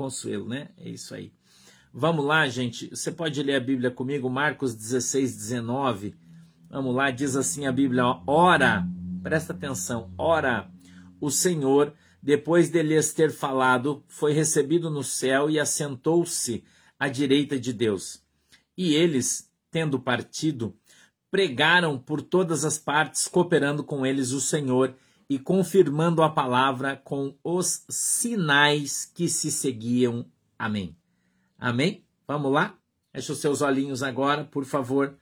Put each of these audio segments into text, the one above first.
Consuelo, né? É isso aí. Vamos lá, gente. Você pode ler a Bíblia comigo, Marcos 16, 19. Vamos lá, diz assim a Bíblia: Ora, presta atenção, ora, o Senhor, depois de lhes ter falado, foi recebido no céu e assentou-se à direita de Deus. E eles, tendo partido, pregaram por todas as partes, cooperando com eles o Senhor e confirmando a palavra com os sinais que se seguiam. Amém. Amém? Vamos lá? Feche os seus olhinhos agora, por favor,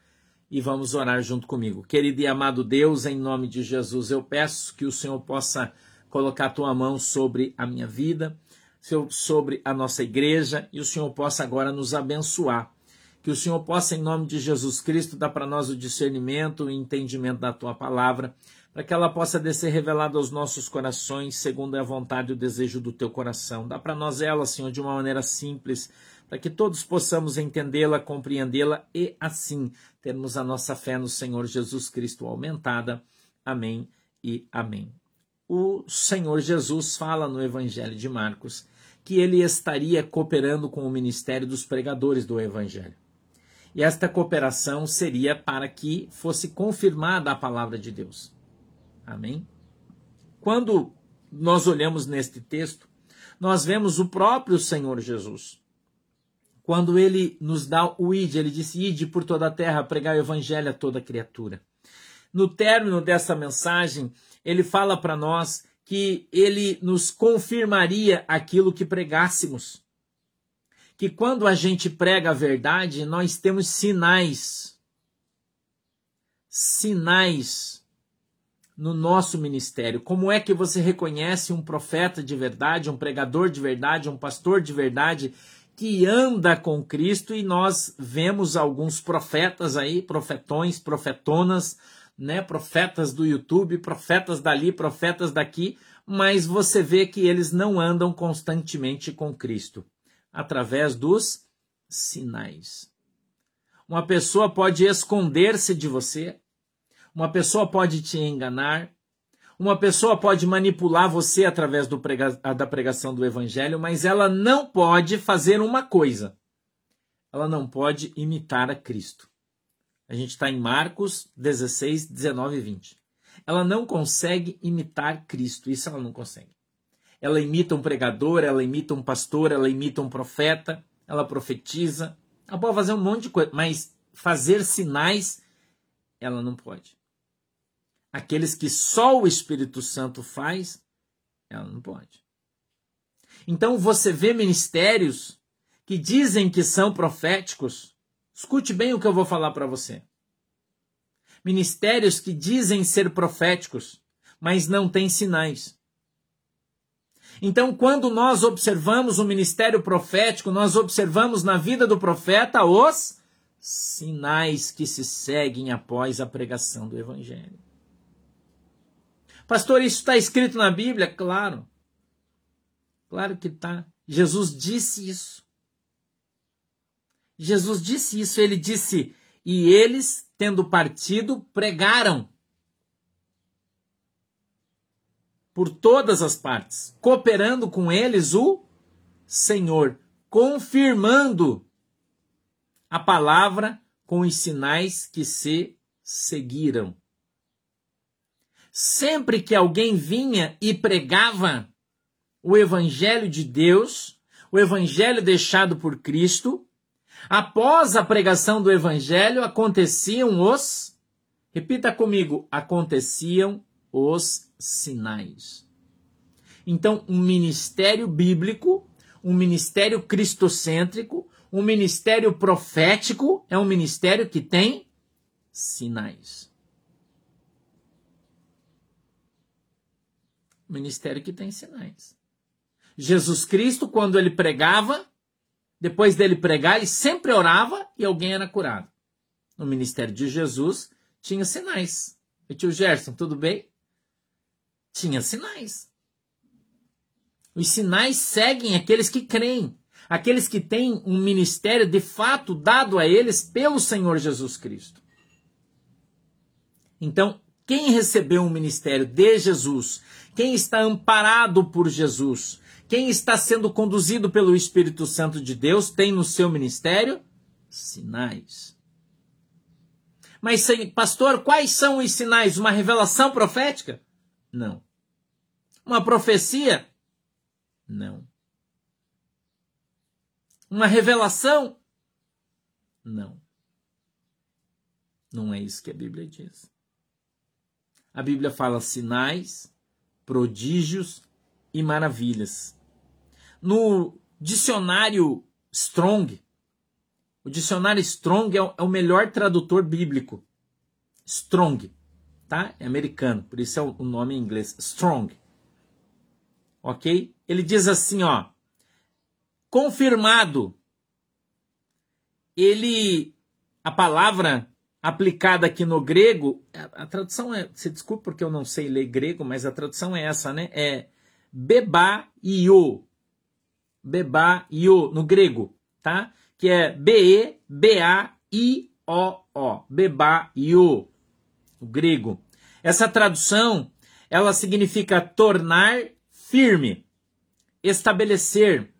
e vamos orar junto comigo. Querido e amado Deus, em nome de Jesus, eu peço que o Senhor possa colocar a tua mão sobre a minha vida, sobre a nossa igreja, e o Senhor possa agora nos abençoar que o Senhor possa, em nome de Jesus Cristo, dar para nós o discernimento, o entendimento da tua palavra, para que ela possa descer revelada aos nossos corações, segundo a vontade e o desejo do teu coração. Dá para nós ela, Senhor, de uma maneira simples, para que todos possamos entendê-la, compreendê-la e, assim, termos a nossa fé no Senhor Jesus Cristo aumentada. Amém e amém. O Senhor Jesus fala no Evangelho de Marcos que ele estaria cooperando com o ministério dos pregadores do Evangelho. E esta cooperação seria para que fosse confirmada a palavra de Deus. Amém? Quando nós olhamos neste texto, nós vemos o próprio Senhor Jesus. Quando ele nos dá o id, ele disse: Ide por toda a terra, pregar o evangelho a toda criatura. No término dessa mensagem, ele fala para nós que ele nos confirmaria aquilo que pregássemos que quando a gente prega a verdade, nós temos sinais. Sinais no nosso ministério. Como é que você reconhece um profeta de verdade, um pregador de verdade, um pastor de verdade que anda com Cristo e nós vemos alguns profetas aí, profetões, profetonas, né, profetas do YouTube, profetas dali, profetas daqui, mas você vê que eles não andam constantemente com Cristo através dos sinais. Uma pessoa pode esconder-se de você, uma pessoa pode te enganar, uma pessoa pode manipular você através prega da pregação do evangelho, mas ela não pode fazer uma coisa. Ela não pode imitar a Cristo. A gente está em Marcos 16, 19 e 20. Ela não consegue imitar Cristo. Isso ela não consegue ela imita um pregador, ela imita um pastor, ela imita um profeta, ela profetiza. Ela pode fazer um monte de coisa, mas fazer sinais, ela não pode. Aqueles que só o Espírito Santo faz, ela não pode. Então você vê ministérios que dizem que são proféticos. Escute bem o que eu vou falar para você. Ministérios que dizem ser proféticos, mas não têm sinais. Então, quando nós observamos o ministério profético, nós observamos na vida do profeta os sinais que se seguem após a pregação do evangelho. Pastor, isso está escrito na Bíblia? Claro. Claro que está. Jesus disse isso. Jesus disse isso. Ele disse: E eles, tendo partido, pregaram por todas as partes, cooperando com eles o Senhor, confirmando a palavra com os sinais que se seguiram. Sempre que alguém vinha e pregava o evangelho de Deus, o evangelho deixado por Cristo, após a pregação do evangelho aconteciam os Repita comigo, aconteciam os sinais. Então, um ministério bíblico, um ministério cristocêntrico, um ministério profético é um ministério que tem sinais. Ministério que tem sinais. Jesus Cristo, quando ele pregava, depois dele pregar, ele sempre orava e alguém era curado. No ministério de Jesus tinha sinais. E tio Gerson, tudo bem? tinha sinais. Os sinais seguem aqueles que creem, aqueles que têm um ministério de fato dado a eles pelo Senhor Jesus Cristo. Então, quem recebeu um ministério de Jesus, quem está amparado por Jesus, quem está sendo conduzido pelo Espírito Santo de Deus tem no seu ministério sinais. Mas, pastor, quais são os sinais? Uma revelação profética? Não. Uma profecia? Não. Uma revelação? Não. Não é isso que a Bíblia diz. A Bíblia fala sinais, prodígios e maravilhas. No dicionário Strong, o dicionário Strong é o melhor tradutor bíblico. Strong, tá? É americano, por isso é o nome em inglês. Strong. Ok? Ele diz assim, ó. Confirmado. Ele, a palavra aplicada aqui no grego, a, tradução é, se desculpe porque eu não sei ler grego, mas a tradução é essa, né? É bebaio. Bebaio no grego, tá? Que é B E B A I O O. Bebaio. O grego. Essa tradução, ela significa tornar firme, estabelecer,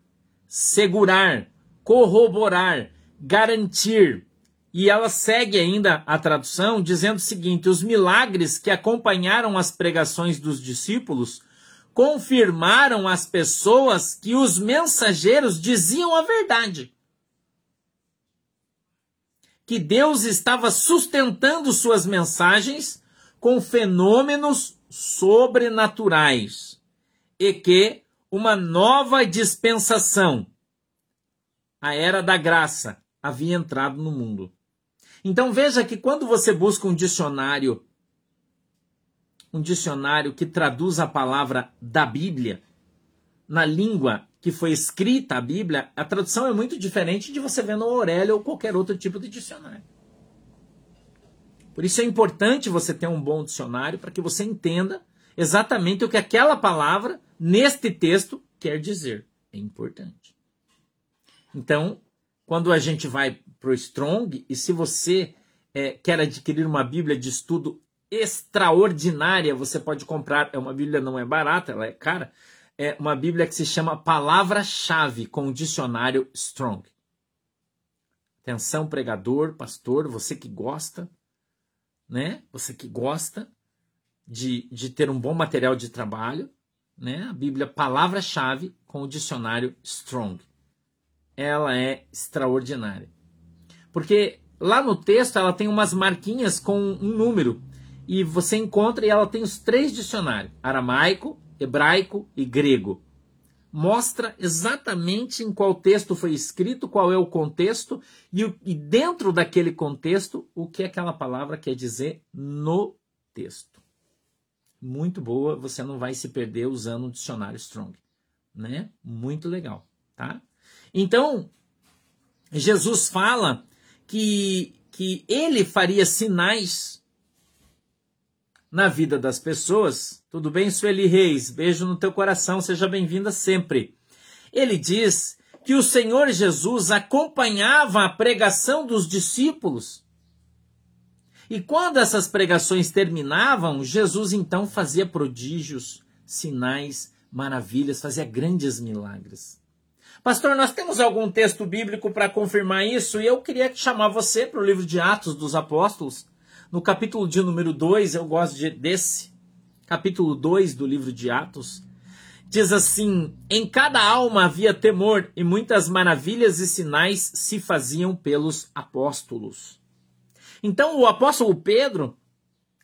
segurar, corroborar, garantir, e ela segue ainda a tradução dizendo o seguinte: os milagres que acompanharam as pregações dos discípulos confirmaram às pessoas que os mensageiros diziam a verdade. Que Deus estava sustentando suas mensagens com fenômenos sobrenaturais e que uma nova dispensação, a era da graça, havia entrado no mundo. Então veja que quando você busca um dicionário, um dicionário que traduz a palavra da Bíblia na língua que foi escrita a Bíblia, a tradução é muito diferente de você ver no Aurélio ou qualquer outro tipo de dicionário. Por isso é importante você ter um bom dicionário para que você entenda exatamente o que aquela palavra neste texto quer dizer. É importante. Então, quando a gente vai para o Strong, e se você é, quer adquirir uma Bíblia de estudo extraordinária, você pode comprar. É uma Bíblia não é barata, ela é cara. É uma Bíblia que se chama Palavra-chave com dicionário Strong. Atenção, pregador, pastor, você que gosta, né? Você que gosta de, de ter um bom material de trabalho, né? A Bíblia Palavra-chave com o dicionário Strong. Ela é extraordinária. Porque lá no texto ela tem umas marquinhas com um número. E você encontra e ela tem os três dicionários: aramaico, hebraico e grego. Mostra exatamente em qual texto foi escrito, qual é o contexto e, e dentro daquele contexto o que aquela palavra quer dizer no texto. Muito boa, você não vai se perder usando um dicionário Strong, né? Muito legal, tá? Então, Jesus fala que, que ele faria sinais na vida das pessoas. Tudo bem, Sueli Reis? Beijo no teu coração, seja bem-vinda sempre. Ele diz que o Senhor Jesus acompanhava a pregação dos discípulos. E quando essas pregações terminavam, Jesus então fazia prodígios, sinais, maravilhas, fazia grandes milagres. Pastor, nós temos algum texto bíblico para confirmar isso? E eu queria chamar você para o livro de Atos dos Apóstolos. No capítulo de número 2, eu gosto de, desse, capítulo 2 do livro de Atos. Diz assim: Em cada alma havia temor, e muitas maravilhas e sinais se faziam pelos apóstolos. Então, o apóstolo Pedro,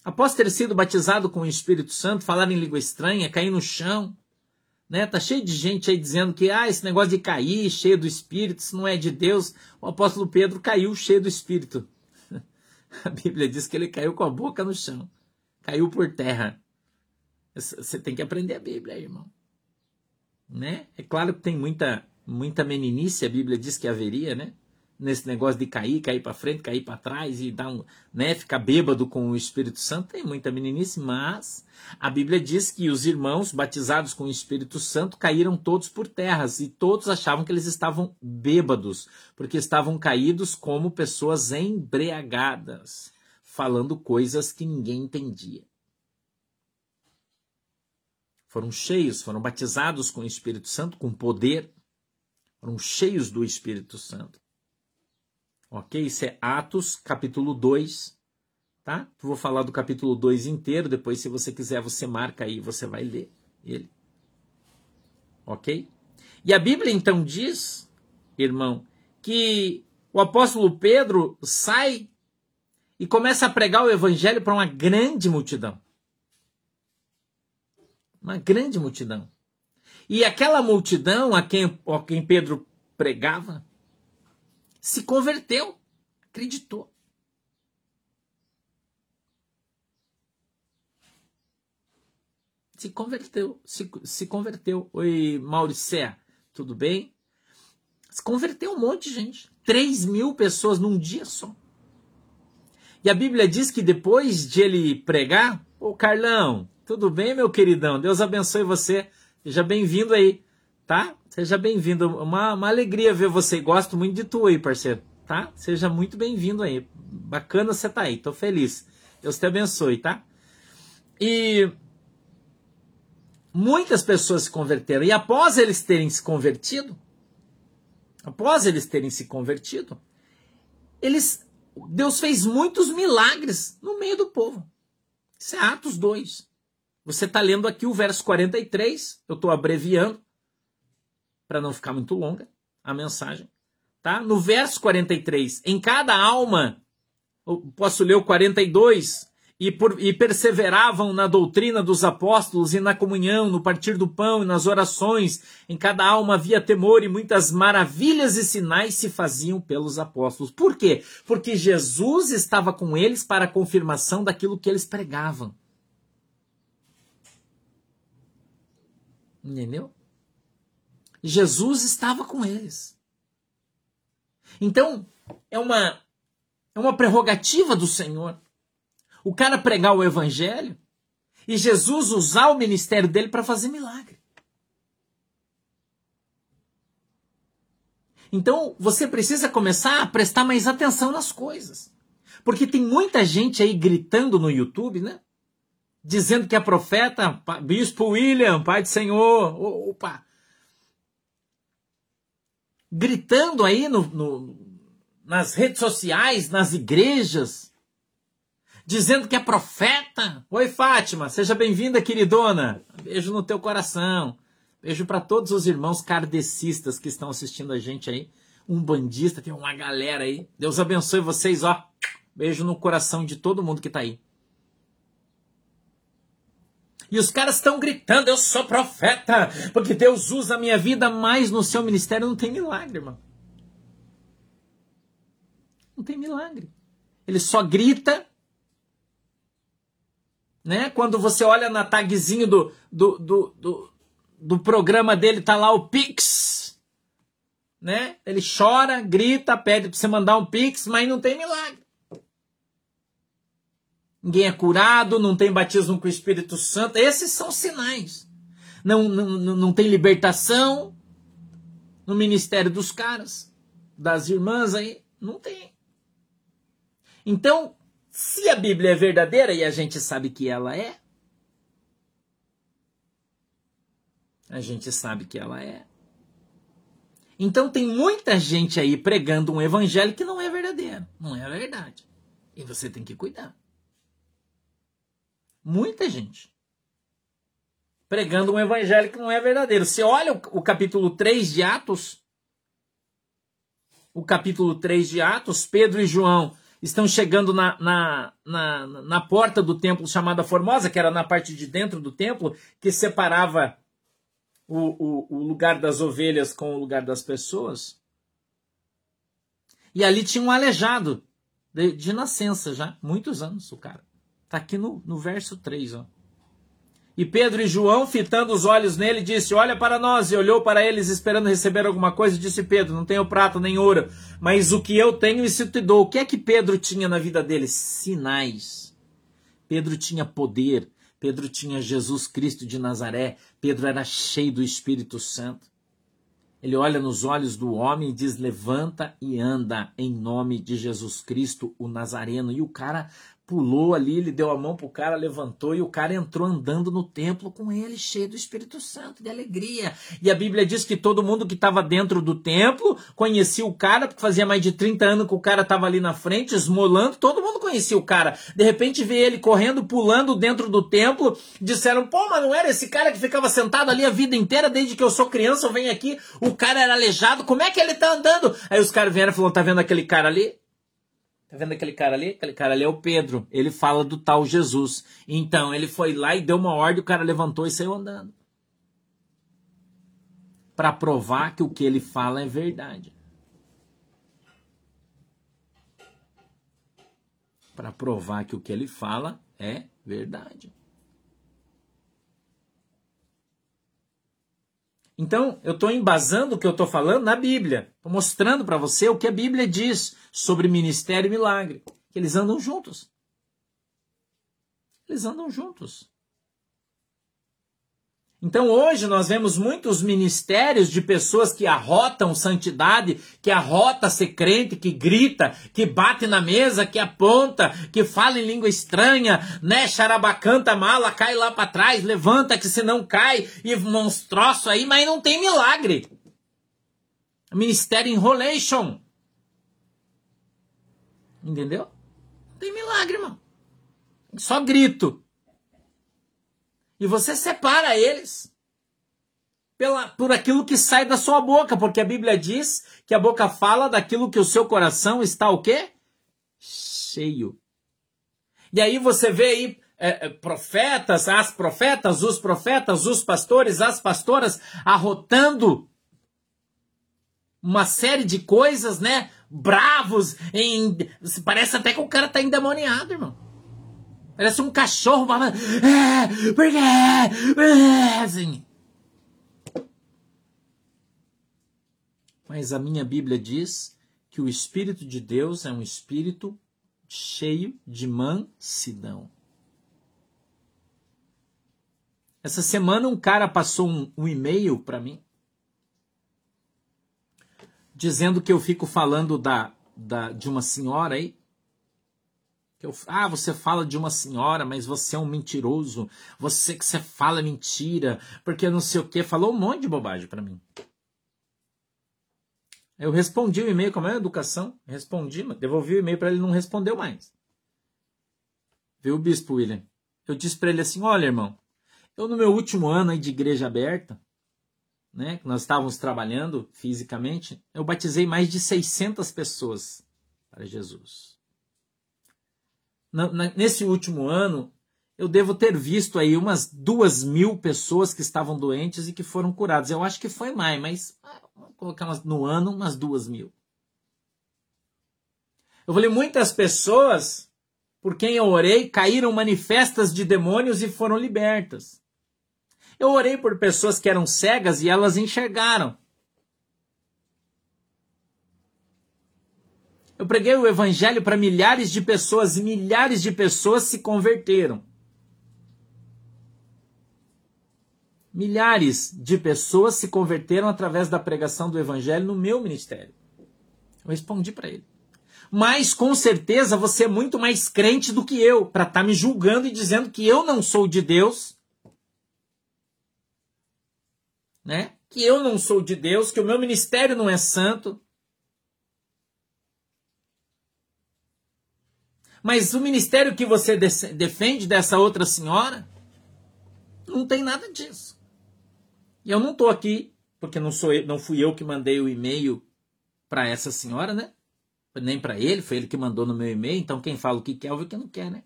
após ter sido batizado com o Espírito Santo, falar em língua estranha, cair no chão, né? Tá cheio de gente aí dizendo que ah, esse negócio de cair cheio do Espírito, isso não é de Deus. O apóstolo Pedro caiu cheio do Espírito. A Bíblia diz que ele caiu com a boca no chão, caiu por terra. Você tem que aprender a Bíblia, irmão. Né? É claro que tem muita, muita meninice, a Bíblia diz que haveria, né? Nesse negócio de cair, cair para frente, cair para trás e dar um, né, ficar bêbado com o Espírito Santo, tem muita meninice, mas a Bíblia diz que os irmãos batizados com o Espírito Santo caíram todos por terras e todos achavam que eles estavam bêbados, porque estavam caídos como pessoas embriagadas, falando coisas que ninguém entendia. foram cheios, foram batizados com o Espírito Santo, com poder, foram cheios do Espírito Santo. Ok? Isso é Atos, capítulo 2. Tá? Vou falar do capítulo 2 inteiro, depois, se você quiser, você marca aí, você vai ler ele. Ok? E a Bíblia então diz, irmão, que o apóstolo Pedro sai e começa a pregar o evangelho para uma grande multidão. Uma grande multidão. E aquela multidão a quem, a quem Pedro pregava se converteu, acreditou. Se converteu, se, se converteu. Oi, Mauricé, tudo bem? Se converteu um monte de gente. 3 mil pessoas num dia só. E a Bíblia diz que depois de ele pregar, ô Carlão, tudo bem, meu queridão? Deus abençoe você. Seja bem-vindo aí, tá? Seja bem-vindo. Uma, uma alegria ver você. Gosto muito de tu aí, parceiro, tá? Seja muito bem-vindo aí. Bacana você tá aí, tô feliz. Deus te abençoe, tá? E muitas pessoas se converteram. E após eles terem se convertido, após eles terem se convertido, eles Deus fez muitos milagres no meio do povo. Isso é Atos 2. Você está lendo aqui o verso 43, eu estou abreviando para não ficar muito longa a mensagem. Tá? No verso 43, em cada alma, posso ler o 42, e, por, e perseveravam na doutrina dos apóstolos e na comunhão, no partir do pão e nas orações. Em cada alma havia temor e muitas maravilhas e sinais se faziam pelos apóstolos. Por quê? Porque Jesus estava com eles para a confirmação daquilo que eles pregavam. Entendeu? Jesus estava com eles. Então, é uma, é uma prerrogativa do Senhor o cara pregar o evangelho e Jesus usar o ministério dele para fazer milagre. Então você precisa começar a prestar mais atenção nas coisas. Porque tem muita gente aí gritando no YouTube, né? Dizendo que é profeta, Bispo William, Pai do Senhor, opa. Gritando aí no, no, nas redes sociais, nas igrejas, dizendo que é profeta. Oi, Fátima, seja bem-vinda, queridona. Beijo no teu coração. Beijo para todos os irmãos kardecistas que estão assistindo a gente aí. Um bandista, tem uma galera aí. Deus abençoe vocês, ó. Beijo no coração de todo mundo que tá aí. E os caras estão gritando: Eu sou profeta, porque Deus usa a minha vida, mas no seu ministério não tem milagre, irmão. Não tem milagre. Ele só grita né? Quando você olha na tagzinho do, do, do, do, do programa dele, tá lá o Pix, né? Ele chora, grita, pede para você mandar um Pix, mas não tem milagre. Ninguém é curado, não tem batismo com o Espírito Santo. Esses são sinais. Não, não, não tem libertação no ministério dos caras, das irmãs aí. Não tem. Então, se a Bíblia é verdadeira, e a gente sabe que ela é, a gente sabe que ela é. Então tem muita gente aí pregando um evangelho que não é verdadeiro, não é a verdade. E você tem que cuidar. Muita gente pregando um evangelho que não é verdadeiro. Você olha o, capítulo 3 de Atos, o capítulo 3 de Atos, Pedro e João estão chegando na, na, na, na, porta do templo chamada Formosa, que era na parte de dentro do templo, que separava o, o, o lugar das ovelhas com o lugar das pessoas. E ali tinha um aleijado de, de nascença já, muitos anos o cara. Está aqui no, no verso 3, ó. E Pedro e João, fitando os olhos nele, disse: Olha para nós. E olhou para eles, esperando receber alguma coisa. E disse Pedro: Não tenho prata nem ouro, mas o que eu tenho, isso te dou. O que é que Pedro tinha na vida dele? Sinais. Pedro tinha poder. Pedro tinha Jesus Cristo de Nazaré. Pedro era cheio do Espírito Santo. Ele olha nos olhos do homem e diz: Levanta e anda em nome de Jesus Cristo, o Nazareno. E o cara pulou ali, ele deu a mão pro cara, levantou e o cara entrou andando no templo com ele, cheio do Espírito Santo, de alegria. E a Bíblia diz que todo mundo que estava dentro do templo conhecia o cara, porque fazia mais de 30 anos que o cara estava ali na frente, esmolando, todo mundo conhecia o cara. De repente vê ele correndo, pulando dentro do templo, disseram, pô, mas não era esse cara que ficava sentado ali a vida inteira, desde que eu sou criança, eu venho aqui, o cara era aleijado, como é que ele tá andando? Aí os caras vieram e falaram, tá vendo aquele cara ali? Tá vendo aquele cara ali? Aquele cara ali é o Pedro. Ele fala do tal Jesus. Então ele foi lá e deu uma ordem, o cara levantou e saiu andando. Para provar que o que ele fala é verdade. Para provar que o que ele fala é verdade. Então, eu estou embasando o que eu estou falando na Bíblia. Estou mostrando para você o que a Bíblia diz sobre ministério e milagre. Que eles andam juntos. Eles andam juntos. Então hoje nós vemos muitos ministérios de pessoas que arrotam santidade, que arrota ser crente, que grita, que bate na mesa, que aponta, que fala em língua estranha, né? Charabacanta mala, cai lá para trás, levanta que senão cai e monstroço aí, mas não tem milagre. Ministério enrolation. Entendeu? Não tem milagre, irmão. Só grito. E você separa eles pela, por aquilo que sai da sua boca, porque a Bíblia diz que a boca fala daquilo que o seu coração está o quê? Cheio. E aí você vê aí é, é profetas, as profetas, os profetas, os pastores, as pastoras arrotando uma série de coisas, né? Bravos, em... parece até que o cara tá endemoniado, irmão. Parece um cachorro. É, por quê? É, assim. Mas a minha Bíblia diz que o Espírito de Deus é um espírito cheio de mansidão. Essa semana um cara passou um, um e-mail para mim dizendo que eu fico falando da, da, de uma senhora aí eu, ah, você fala de uma senhora, mas você é um mentiroso. Você que você fala mentira, porque não sei o que. Falou um monte de bobagem para mim. Eu respondi o e-mail com a maior educação. Respondi, devolvi o e-mail para ele não respondeu mais. Viu, bispo William? Eu disse para ele assim: olha, irmão, eu no meu último ano aí de igreja aberta, né, que nós estávamos trabalhando fisicamente, eu batizei mais de 600 pessoas para Jesus nesse último ano, eu devo ter visto aí umas duas mil pessoas que estavam doentes e que foram curadas. Eu acho que foi mais, mas vamos colocar no ano umas duas mil. Eu falei, muitas pessoas por quem eu orei caíram manifestas de demônios e foram libertas. Eu orei por pessoas que eram cegas e elas enxergaram. Eu preguei o evangelho para milhares de pessoas e milhares de pessoas se converteram. Milhares de pessoas se converteram através da pregação do evangelho no meu ministério. Eu respondi para ele. Mas com certeza você é muito mais crente do que eu para estar tá me julgando e dizendo que eu não sou de Deus. Né? Que eu não sou de Deus, que o meu ministério não é santo. Mas o ministério que você defende dessa outra senhora não tem nada disso. E eu não estou aqui porque não sou eu, não fui eu que mandei o e-mail para essa senhora, né? Nem para ele, foi ele que mandou no meu e-mail. Então quem fala o que quer, ouve o que não quer, né?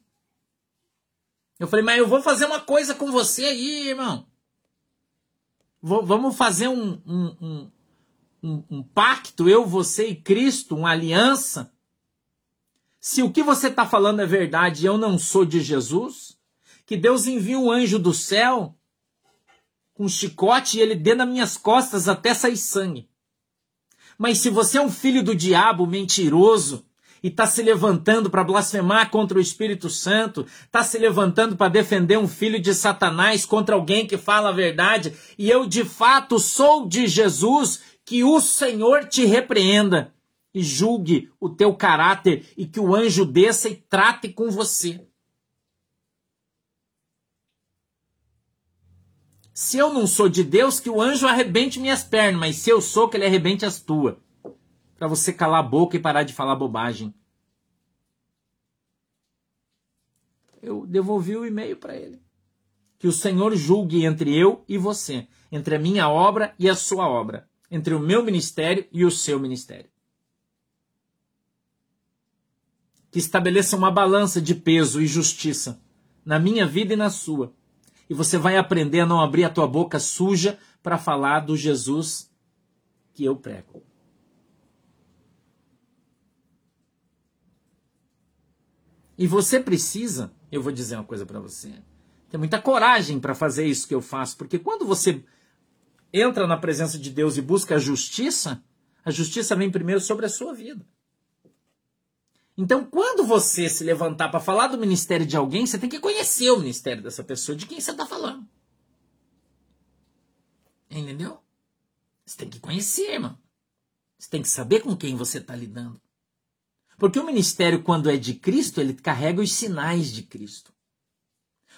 Eu falei, mas eu vou fazer uma coisa com você aí, irmão. Vamos fazer um, um, um, um, pacto, eu, você e Cristo, uma aliança se o que você está falando é verdade e eu não sou de Jesus, que Deus envie um anjo do céu com um chicote e ele dê nas minhas costas até sair sangue. Mas se você é um filho do diabo, mentiroso, e está se levantando para blasfemar contra o Espírito Santo, está se levantando para defender um filho de Satanás contra alguém que fala a verdade, e eu de fato sou de Jesus, que o Senhor te repreenda. e julgue o teu caráter e que o anjo desça e trate com você. Se eu não sou de Deus, que o anjo arrebente minhas pernas, mas se eu sou, que ele arrebente as tuas. Para você calar a boca e parar de falar bobagem. Eu devolvi o e-mail para ele. Que o Senhor julgue entre eu e você, entre a minha obra e a sua obra, entre o meu ministério e o seu ministério. Que estabeleça uma balança de peso e justiça na minha vida e na sua e você vai aprender a não abrir a tua boca suja para falar do Jesus que eu prego. E você precisa, eu vou dizer uma coisa para você, ter muita coragem para fazer isso que eu faço, porque quando você entra na presença de Deus e busca a justiça, a justiça vem primeiro sobre a sua vida. Então, quando você se levantar para falar do ministério de alguém, você tem que conhecer o ministério dessa pessoa, de quem você está falando. Entendeu? Você tem que conhecer, irmão. Você tem que saber com quem você está lidando. Porque o ministério, quando é de Cristo, ele carrega os sinais de Cristo.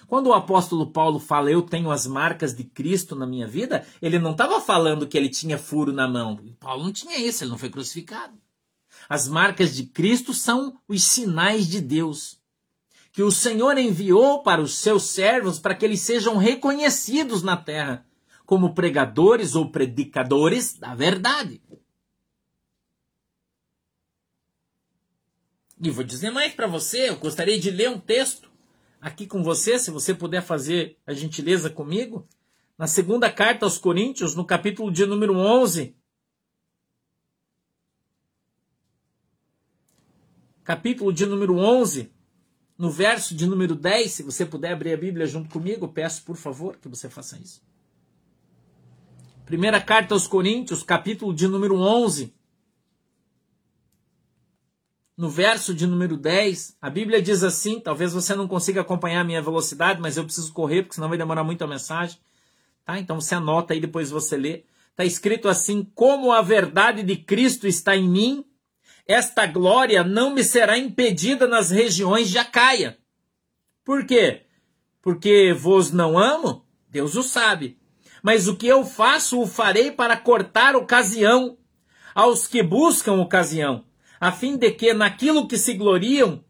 Quando o apóstolo Paulo fala, eu tenho as marcas de Cristo na minha vida, ele não estava falando que ele tinha furo na mão. Paulo não tinha isso, ele não foi crucificado. As marcas de Cristo são os sinais de Deus, que o Senhor enviou para os seus servos para que eles sejam reconhecidos na terra como pregadores ou predicadores da verdade. E vou dizer mais para você, eu gostaria de ler um texto aqui com você, se você puder fazer a gentileza comigo, na segunda carta aos Coríntios, no capítulo de número 11, capítulo de número 11, no verso de número 10, se você puder abrir a Bíblia junto comigo, peço por favor que você faça isso. Primeira carta aos Coríntios, capítulo de número 11. No verso de número 10, a Bíblia diz assim: talvez você não consiga acompanhar a minha velocidade, mas eu preciso correr, porque senão vai demorar muito a mensagem. Tá? Então você anota aí, depois você lê. Está escrito assim: Como a verdade de Cristo está em mim, esta glória não me será impedida nas regiões de Acaia. Por quê? Porque vos não amo? Deus o sabe. Mas o que eu faço, o farei para cortar ocasião aos que buscam ocasião, a fim de que naquilo que se gloriam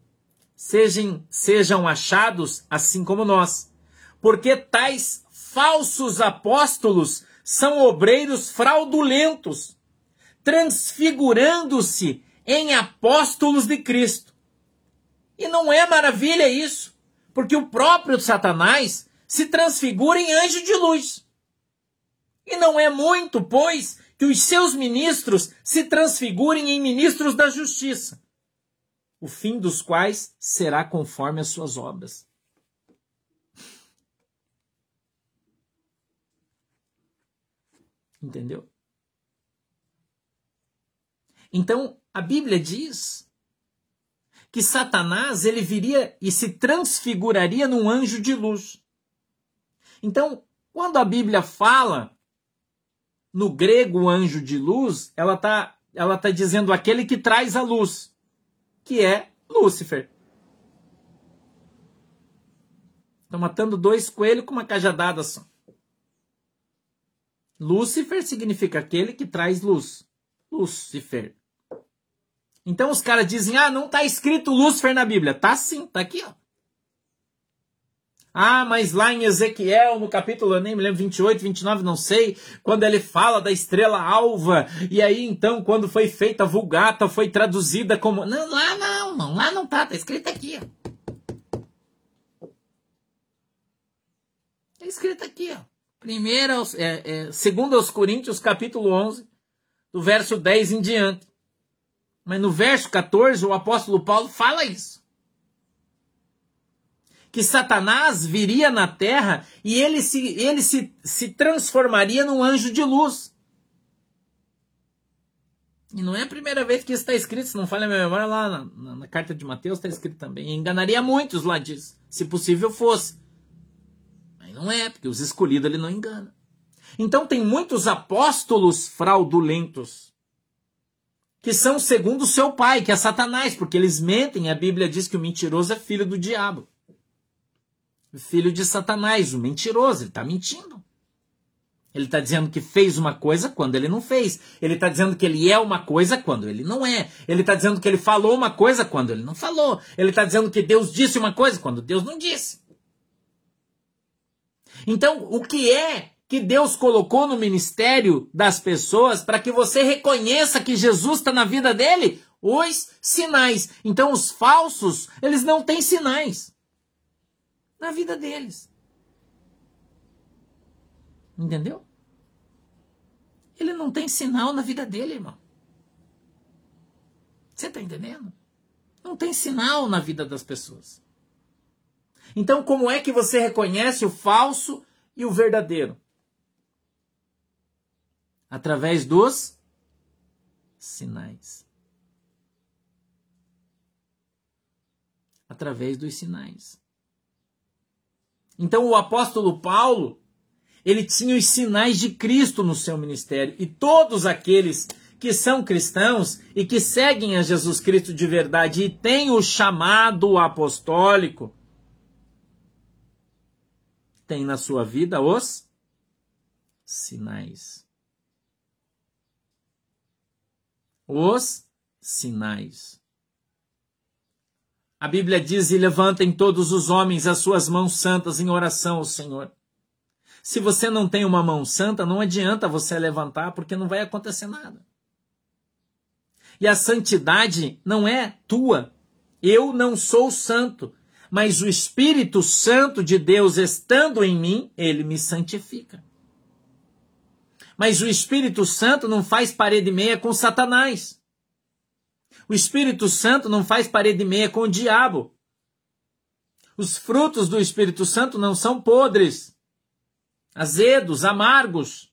sejam, sejam achados assim como nós. Porque tais falsos apóstolos são obreiros fraudulentos, transfigurando-se em apóstolos de Cristo. E não é maravilha isso, porque o próprio Satanás se transfigura em anjo de luz. E não é muito, pois, que os seus ministros se transfigurem em ministros da justiça, o fim dos quais será conforme as suas obras. Entendeu? Então, a Bíblia diz que Satanás ele viria e se transfiguraria num anjo de luz. Então, quando a Bíblia fala no grego anjo de luz, ela está ela tá dizendo aquele que traz a luz, que é Lúcifer. Estão matando dois coelhos com uma cajadada só. Lúcifer significa aquele que traz luz. Lúcifer. Então os caras dizem: ah, não está escrito Lúcifer na Bíblia. Tá sim, tá aqui, ó. Ah, mas lá em Ezequiel, no capítulo, eu nem me lembro, 28, 29, não sei, quando ele fala da estrela alva, e aí então, quando foi feita a vulgata, foi traduzida como. Não, lá não, não, lá não tá, tá escrito aqui, ó. Tá escrito aqui, ó. Primeiro, é, é, segundo aos Coríntios, capítulo 11, do verso 10 em diante. Mas no verso 14, o apóstolo Paulo fala isso. Que Satanás viria na terra e ele se, ele se, se transformaria num anjo de luz. E não é a primeira vez que isso está escrito, se não falha a minha memória, lá na, na, na carta de Mateus está escrito também. E enganaria muitos lá disso, se possível fosse. Mas não é, porque os escolhidos ele não engana. Então tem muitos apóstolos fraudulentos que são segundo seu pai, que é Satanás, porque eles mentem. A Bíblia diz que o mentiroso é filho do diabo. Filho de Satanás, o mentiroso, ele está mentindo. Ele está dizendo que fez uma coisa quando ele não fez. Ele está dizendo que ele é uma coisa quando ele não é. Ele está dizendo que ele falou uma coisa quando ele não falou. Ele está dizendo que Deus disse uma coisa quando Deus não disse. Então, o que é que Deus colocou no ministério das pessoas para que você reconheça que Jesus está na vida dele? Os sinais. Então, os falsos, eles não têm sinais na vida deles. Entendeu? Ele não tem sinal na vida dele, irmão. Você está entendendo? Não tem sinal na vida das pessoas. Então, como é que você reconhece o falso e o verdadeiro? Através dos sinais. Através dos sinais. Então, o apóstolo Paulo, ele tinha os sinais de Cristo no seu ministério. E todos aqueles que são cristãos e que seguem a Jesus Cristo de verdade e têm o chamado apostólico, têm na sua vida os sinais. Os sinais. A Bíblia diz: E levantem todos os homens as suas mãos santas em oração ao Senhor. Se você não tem uma mão santa, não adianta você levantar, porque não vai acontecer nada. E a santidade não é tua. Eu não sou santo, mas o Espírito Santo de Deus estando em mim, ele me santifica. Mas o Espírito Santo não faz parede meia com Satanás. O Espírito Santo não faz parede meia com o diabo. Os frutos do Espírito Santo não são podres azedos, amargos.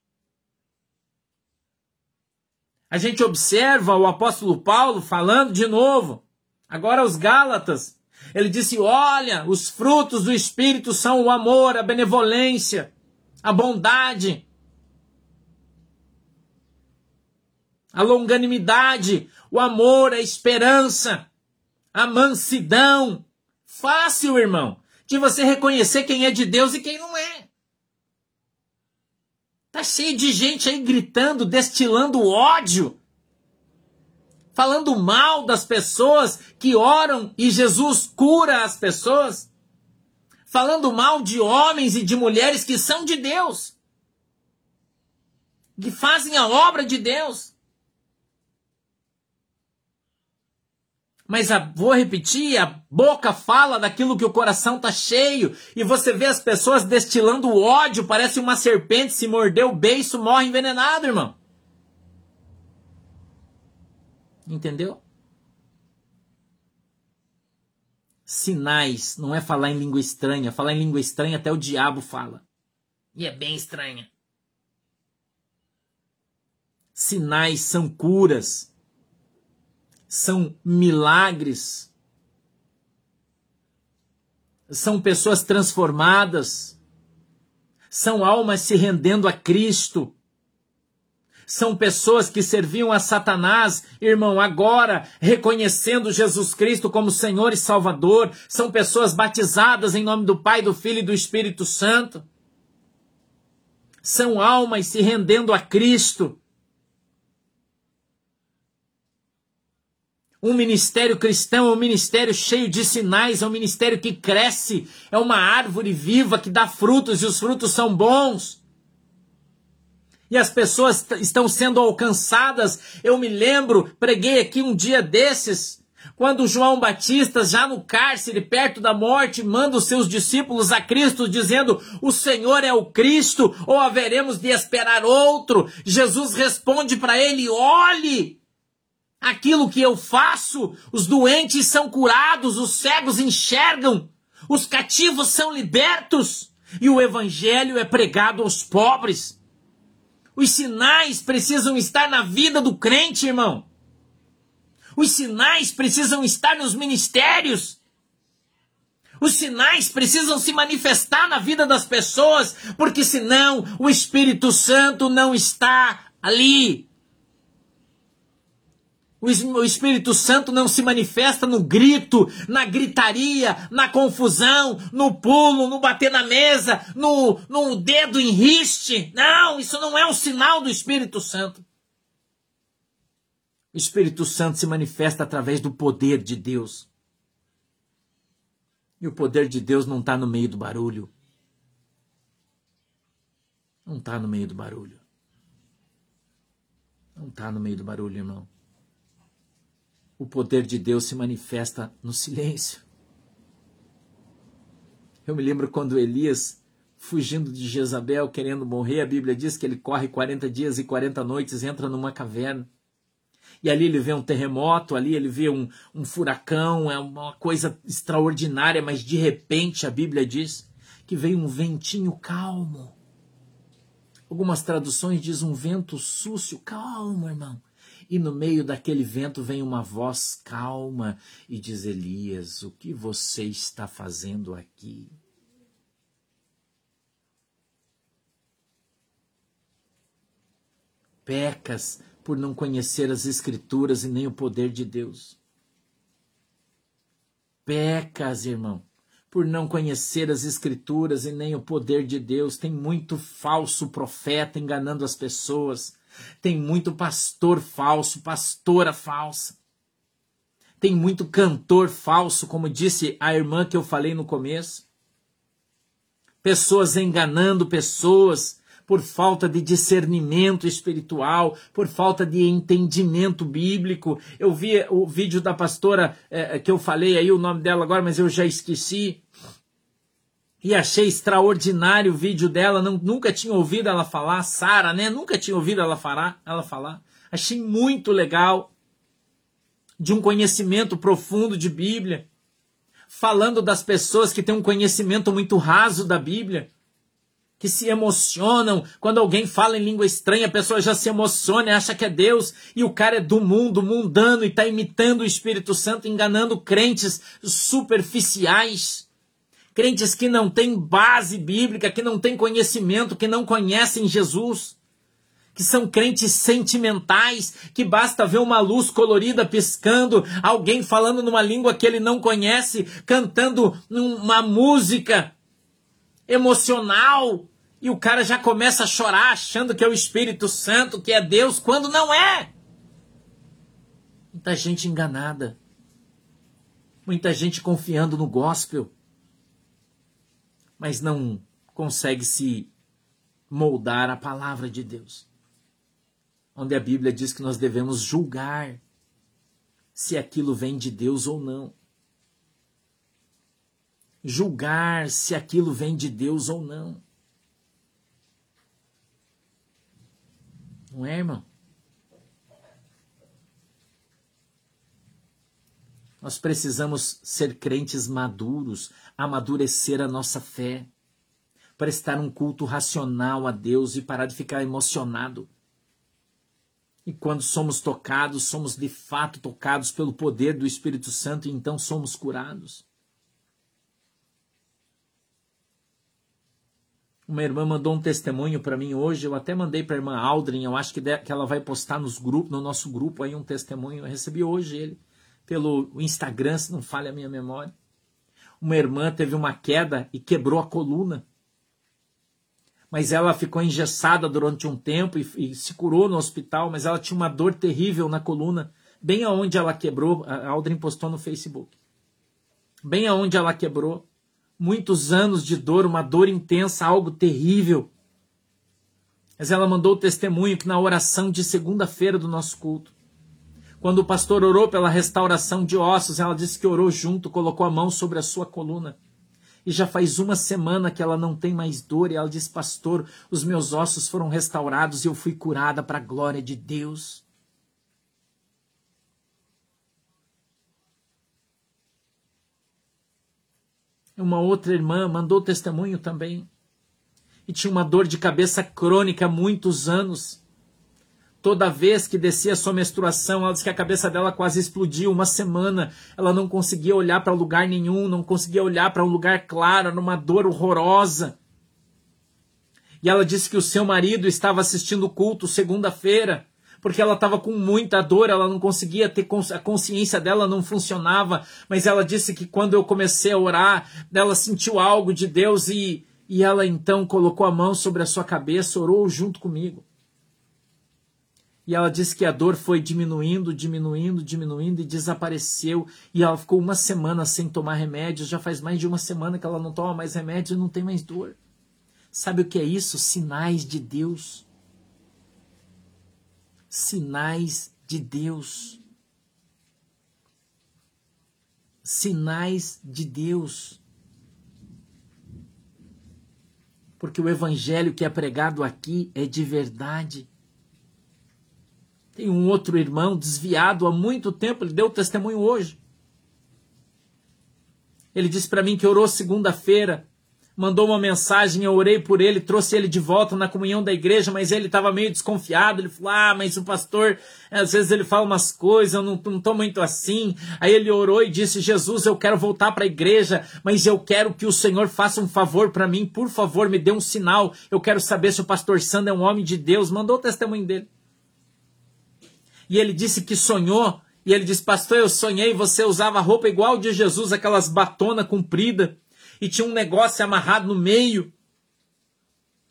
A gente observa o apóstolo Paulo falando de novo, agora aos Gálatas. Ele disse: Olha, os frutos do Espírito são o amor, a benevolência, a bondade, a longanimidade, o amor, a esperança, a mansidão. Fácil, irmão, de você reconhecer quem é de Deus e quem não é. Tá cheio de gente aí gritando, destilando ódio, falando mal das pessoas que oram e Jesus cura as pessoas, falando mal de homens e de mulheres que são de Deus, que fazem a obra de Deus. Mas a, vou repetir, a boca fala daquilo que o coração está cheio. E você vê as pessoas destilando ódio, parece uma serpente, se mordeu o beiço, morre envenenado, irmão. Entendeu? Sinais, não é falar em língua estranha. Falar em língua estranha até o diabo fala. E é bem estranha. Sinais são curas são milagres, são pessoas transformadas, são almas se rendendo a Cristo. São pessoas que serviam a Satanás, irmão, agora reconhecendo Jesus Cristo como Senhor e Salvador. São pessoas batizadas em nome do Pai, do Filho e do Espírito Santo. São almas se rendendo a Cristo. Um ministério cristão é um ministério cheio de sinais, é um ministério que cresce, é uma árvore viva que dá frutos e os frutos são bons. E as pessoas estão sendo alcançadas. Eu me lembro, preguei aqui um dia desses, quando João Batista, já no cárcere, perto da morte, manda os seus discípulos a Cristo, dizendo: O Senhor é o Cristo, ou haveremos de esperar outro? Jesus responde para ele: Olhe, aquilo que eu faço, os doentes são curados, os cegos enxergam, os cativos são libertos e o evangelho é pregado aos pobres. Os sinais precisam estar na vida do crente, irmão. Os sinais precisam estar nos ministérios. Os sinais precisam se manifestar na vida das pessoas, porque senão o Espírito Santo não está ali. O Espírito Santo não se manifesta no grito, na gritaria, na confusão, no pulo, no bater na mesa, no, no dedo em riste. Não, isso não é um sinal do Espírito Santo. O Espírito Santo se manifesta através do poder de Deus. E o poder de Deus não está no meio do barulho. Não está no meio do barulho. Não está no meio do barulho, irmão o poder de Deus se manifesta no silêncio. Eu me lembro quando Elias, fugindo de Jezabel, querendo morrer, a Bíblia diz que ele corre 40 dias e 40 noites, entra numa caverna. E ali ele vê um terremoto, ali ele vê um, um furacão, é uma coisa extraordinária, mas de repente a Bíblia diz que veio um ventinho calmo. Algumas traduções diz um vento súcio, calmo, irmão. E no meio daquele vento vem uma voz calma e diz: Elias, o que você está fazendo aqui? Pecas por não conhecer as Escrituras e nem o poder de Deus. Pecas, irmão, por não conhecer as Escrituras e nem o poder de Deus. Tem muito falso profeta enganando as pessoas tem muito pastor falso, pastora falsa. Tem muito cantor falso, como disse a irmã que eu falei no começo. Pessoas enganando pessoas por falta de discernimento espiritual, por falta de entendimento bíblico. Eu vi o vídeo da pastora é, que eu falei aí o nome dela agora, mas eu já esqueci e achei extraordinário o vídeo dela, não, nunca tinha ouvido ela falar, Sara, né? Nunca tinha ouvido ela falar, ela falar. Achei muito legal de um conhecimento profundo de Bíblia, falando das pessoas que têm um conhecimento muito raso da Bíblia, que se emocionam. Quando alguém fala em língua estranha, a pessoa já se emociona, acha que é Deus, e o cara é do mundo, mundano e está imitando o Espírito Santo, enganando crentes superficiais. Crentes que não têm base bíblica, que não têm conhecimento, que não conhecem Jesus, que são crentes sentimentais, que basta ver uma luz colorida piscando, alguém falando numa língua que ele não conhece, cantando uma música emocional, e o cara já começa a chorar achando que é o Espírito Santo, que é Deus, quando não é. Muita gente enganada. Muita gente confiando no gospel mas não consegue se moldar a palavra de Deus. Onde a Bíblia diz que nós devemos julgar se aquilo vem de Deus ou não. Julgar se aquilo vem de Deus ou não. Não é, irmão? Nós precisamos ser crentes maduros, amadurecer a nossa fé, prestar um culto racional a Deus e parar de ficar emocionado. E quando somos tocados, somos de fato tocados pelo poder do Espírito Santo e então somos curados. Uma irmã mandou um testemunho para mim hoje, eu até mandei para a irmã Aldrin, eu acho que, que ela vai postar nos grupos, no nosso grupo aí um testemunho, eu recebi hoje ele pelo Instagram, se não falha a minha memória. Uma irmã teve uma queda e quebrou a coluna. Mas ela ficou engessada durante um tempo e, e se curou no hospital, mas ela tinha uma dor terrível na coluna, bem aonde ela quebrou. A Aldrin postou no Facebook. Bem aonde ela quebrou. Muitos anos de dor, uma dor intensa, algo terrível. Mas ela mandou o testemunho que na oração de segunda-feira do nosso culto, quando o pastor orou pela restauração de ossos, ela disse que orou junto, colocou a mão sobre a sua coluna. E já faz uma semana que ela não tem mais dor. E ela disse: Pastor, os meus ossos foram restaurados e eu fui curada para a glória de Deus. Uma outra irmã mandou testemunho também. E tinha uma dor de cabeça crônica há muitos anos. Toda vez que descia sua menstruação, ela disse que a cabeça dela quase explodiu. Uma semana ela não conseguia olhar para lugar nenhum, não conseguia olhar para um lugar claro, numa dor horrorosa. E ela disse que o seu marido estava assistindo o culto segunda-feira, porque ela estava com muita dor, ela não conseguia ter a consciência dela não funcionava, mas ela disse que quando eu comecei a orar, ela sentiu algo de Deus e, e ela então colocou a mão sobre a sua cabeça, orou junto comigo. E ela disse que a dor foi diminuindo, diminuindo, diminuindo e desapareceu. E ela ficou uma semana sem tomar remédios. Já faz mais de uma semana que ela não toma mais remédio e não tem mais dor. Sabe o que é isso? Sinais de Deus sinais de Deus. Sinais de Deus. Porque o evangelho que é pregado aqui é de verdade. Tem um outro irmão desviado há muito tempo, ele deu testemunho hoje. Ele disse para mim que orou segunda-feira mandou uma mensagem, eu orei por ele, trouxe ele de volta na comunhão da igreja, mas ele estava meio desconfiado. Ele falou: Ah, mas o pastor, às vezes ele fala umas coisas, eu não, estou muito assim. Aí ele orou e disse: Jesus, eu quero voltar para a igreja, mas eu quero que o Senhor faça um favor para mim, por favor, me dê um sinal. Eu quero saber se o pastor Sandro é um homem de Deus. Mandou o testemunho dele. E ele disse que sonhou. E ele disse, pastor, eu sonhei, você usava roupa igual de Jesus, aquelas batona comprida e tinha um negócio amarrado no meio.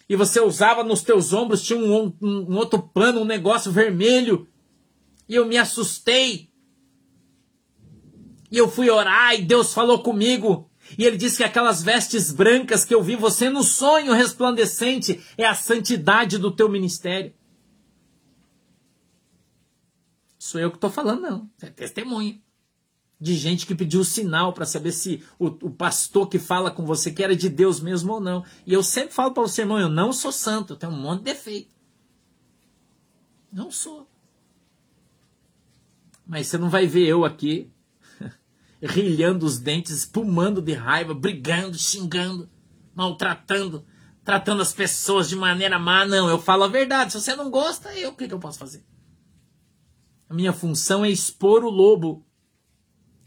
E você usava nos teus ombros, tinha um, um, um outro pano, um negócio vermelho. E eu me assustei. E eu fui orar e Deus falou comigo. E ele disse que aquelas vestes brancas que eu vi você no sonho resplandecente é a santidade do teu ministério. Sou eu que estou falando, não. É testemunho de gente que pediu sinal para saber se o, o, pastor que fala com você que era de Deus mesmo ou não. E eu sempre falo para você, irmão, eu não sou santo, eu tenho um monte de defeito. Não sou. Mas você não vai ver eu aqui rilhando os dentes, espumando de raiva, brigando, xingando, maltratando, tratando as pessoas de maneira má. Não, eu falo a verdade. Se você não gosta, eu o que, que eu posso fazer? A minha função é expor o lobo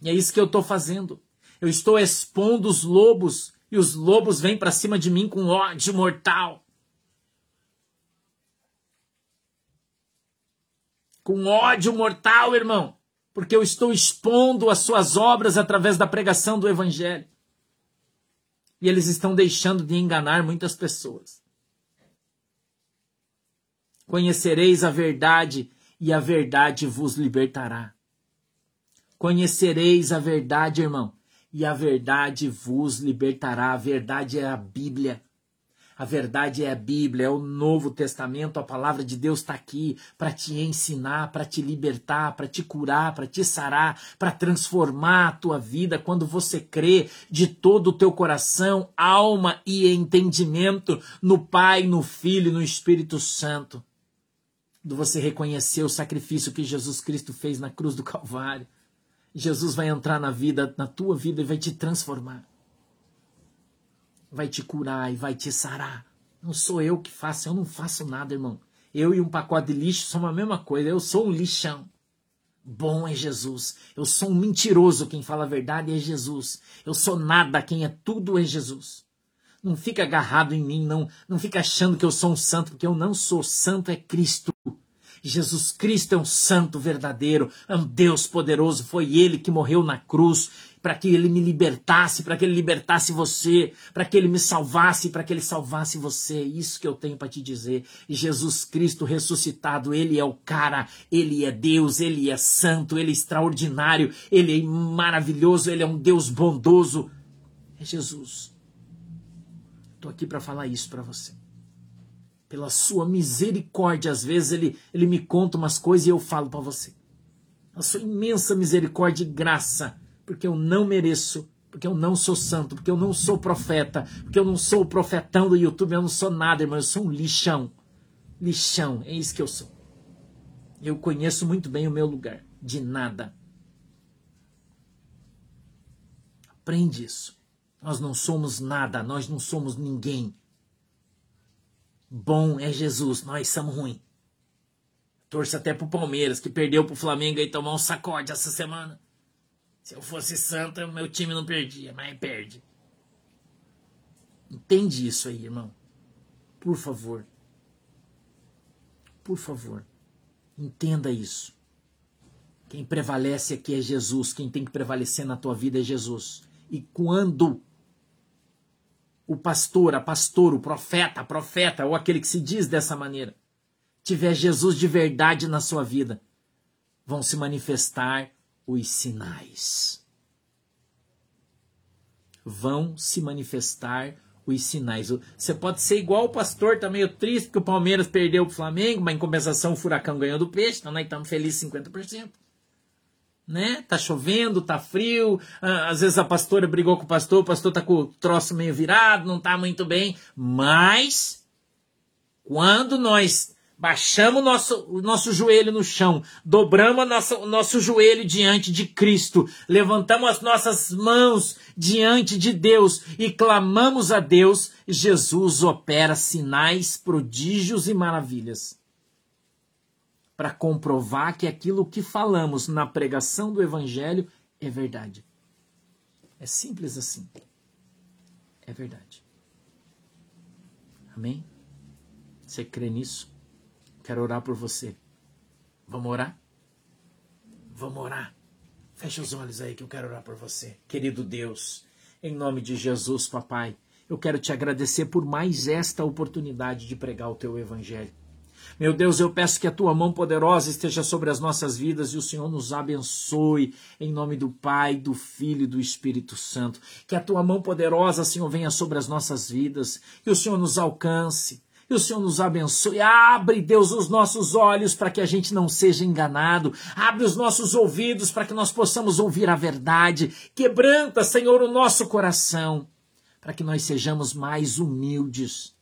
e é isso que eu estou fazendo. Eu estou expondo os lobos e os lobos vêm para cima de mim com ódio mortal. Com ódio mortal, irmão, porque eu estou expondo as suas obras através da pregação do Evangelho. E eles estão deixando de enganar muitas pessoas. Conhecereis a verdade, e a verdade vos libertará. Conhecereis a verdade, irmão, e a verdade vos libertará. A verdade é a Bíblia. A verdade é a Bíblia, é o Novo Testamento, a palavra de Deus está aqui para te ensinar, para te libertar, para te curar, para te sarar, para transformar a tua vida quando você crê de todo o teu coração, alma e entendimento no Pai, no Filho e no Espírito Santo. Quando você reconhecer o sacrifício que Jesus Cristo fez na cruz do Calvário Jesus vai entrar na vida, na tua vida e vai te transformar. Vai te curar e vai te sarar. Não sou eu que faço, eu não faço nada, irmão. Eu e um pacote de lixo somos a mesma coisa. Eu sou um lixão. Bom é Jesus. Eu sou um mentiroso. Quem fala a verdade é Jesus. Eu sou nada. Quem é tudo é Jesus. Não fica agarrado em mim, não, não fica achando que eu sou um santo, porque eu não sou. Santo é Cristo. Jesus Cristo é um santo verdadeiro, é um Deus poderoso. Foi ele que morreu na cruz para que ele me libertasse, para que ele libertasse você, para que ele me salvasse, para que ele salvasse você. É isso que eu tenho para te dizer. Jesus Cristo ressuscitado, ele é o cara, ele é Deus, ele é santo, ele é extraordinário, ele é maravilhoso, ele é um Deus bondoso. É Jesus. Estou aqui para falar isso para você pela sua misericórdia, às vezes ele, ele me conta umas coisas e eu falo para você. A sua imensa misericórdia e graça, porque eu não mereço, porque eu não sou santo, porque eu não sou profeta, porque eu não sou o profetão do YouTube, eu não sou nada, irmão, eu sou um lixão. Lixão, é isso que eu sou. Eu conheço muito bem o meu lugar, de nada. Aprende isso. Nós não somos nada, nós não somos ninguém. Bom é Jesus, nós somos ruins. Torço até pro Palmeiras, que perdeu pro Flamengo e tomou um sacode essa semana. Se eu fosse santa, meu time não perdia, mas perde. Entende isso aí, irmão? Por favor. Por favor. Entenda isso. Quem prevalece aqui é Jesus, quem tem que prevalecer na tua vida é Jesus. E quando o pastor, a pastor, o profeta, a profeta, ou aquele que se diz dessa maneira, tiver Jesus de verdade na sua vida, vão se manifestar os sinais. Vão se manifestar os sinais. Você pode ser igual o pastor, tá meio triste porque o Palmeiras perdeu pro Flamengo, mas em compensação o Furacão ganhou do Peixe, então nós estamos felizes 50%. Né? Tá chovendo, tá frio, ah, às vezes a pastora brigou com o pastor, o pastor tá com o troço meio virado, não tá muito bem, mas quando nós baixamos o nosso, o nosso joelho no chão, dobramos nosso, o nosso joelho diante de Cristo, levantamos as nossas mãos diante de Deus e clamamos a Deus, Jesus opera sinais, prodígios e maravilhas para comprovar que aquilo que falamos na pregação do Evangelho é verdade. É simples assim. É verdade. Amém? Você crê nisso? Quero orar por você. Vamos orar? Vamos orar. Feche os olhos aí que eu quero orar por você. Querido Deus, em nome de Jesus, papai, eu quero te agradecer por mais esta oportunidade de pregar o teu evangelho. Meu Deus, eu peço que a tua mão poderosa esteja sobre as nossas vidas e o Senhor nos abençoe em nome do Pai, do Filho e do Espírito Santo. Que a tua mão poderosa, Senhor, venha sobre as nossas vidas, que o Senhor nos alcance, que o Senhor nos abençoe. Abre, Deus, os nossos olhos para que a gente não seja enganado. Abre os nossos ouvidos para que nós possamos ouvir a verdade. Quebranta, Senhor, o nosso coração para que nós sejamos mais humildes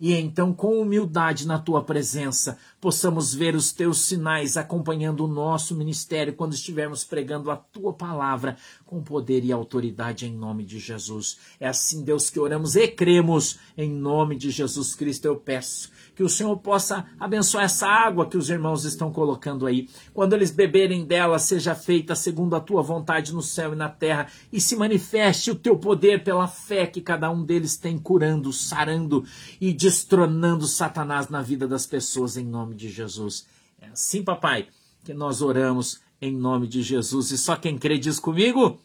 e então, com humildade na tua presença, possamos ver os teus sinais acompanhando o nosso ministério quando estivermos pregando a tua palavra com poder e autoridade em nome de Jesus. É assim, Deus, que oramos e cremos em nome de Jesus Cristo. Eu peço que o Senhor possa abençoar essa água que os irmãos estão colocando aí. Quando eles beberem dela, seja feita segundo a tua vontade no céu e na terra, e se manifeste o teu poder pela fé que cada um deles tem, curando, sarando e destronando Satanás na vida das pessoas, em nome de Jesus. É assim, papai, que nós oramos em nome de Jesus. E só quem crê diz comigo.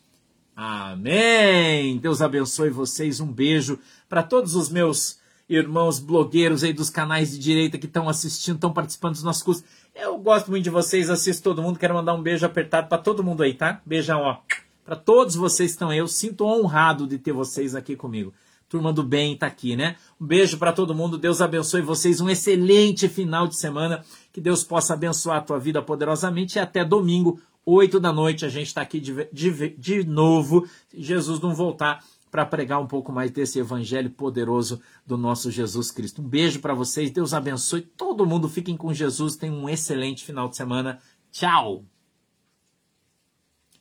Amém! Deus abençoe vocês. Um beijo para todos os meus irmãos blogueiros aí dos canais de direita que estão assistindo, estão participando dos nossos cursos. Eu gosto muito de vocês, assisto todo mundo, quero mandar um beijo apertado para todo mundo aí, tá? Beijão, ó. Para todos vocês que estão aí, eu sinto honrado de ter vocês aqui comigo. Turma do bem tá aqui, né? Um beijo para todo mundo, Deus abençoe vocês, um excelente final de semana, que Deus possa abençoar a tua vida poderosamente e até domingo, 8 da noite, a gente está aqui de, de, de novo, Jesus não voltar para pregar um pouco mais desse evangelho poderoso do nosso Jesus Cristo. Um beijo para vocês, Deus abençoe todo mundo, fiquem com Jesus, tenham um excelente final de semana. Tchau.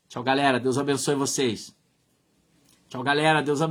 Tchau, galera, Deus abençoe vocês. Tchau, galera, Deus abençoe.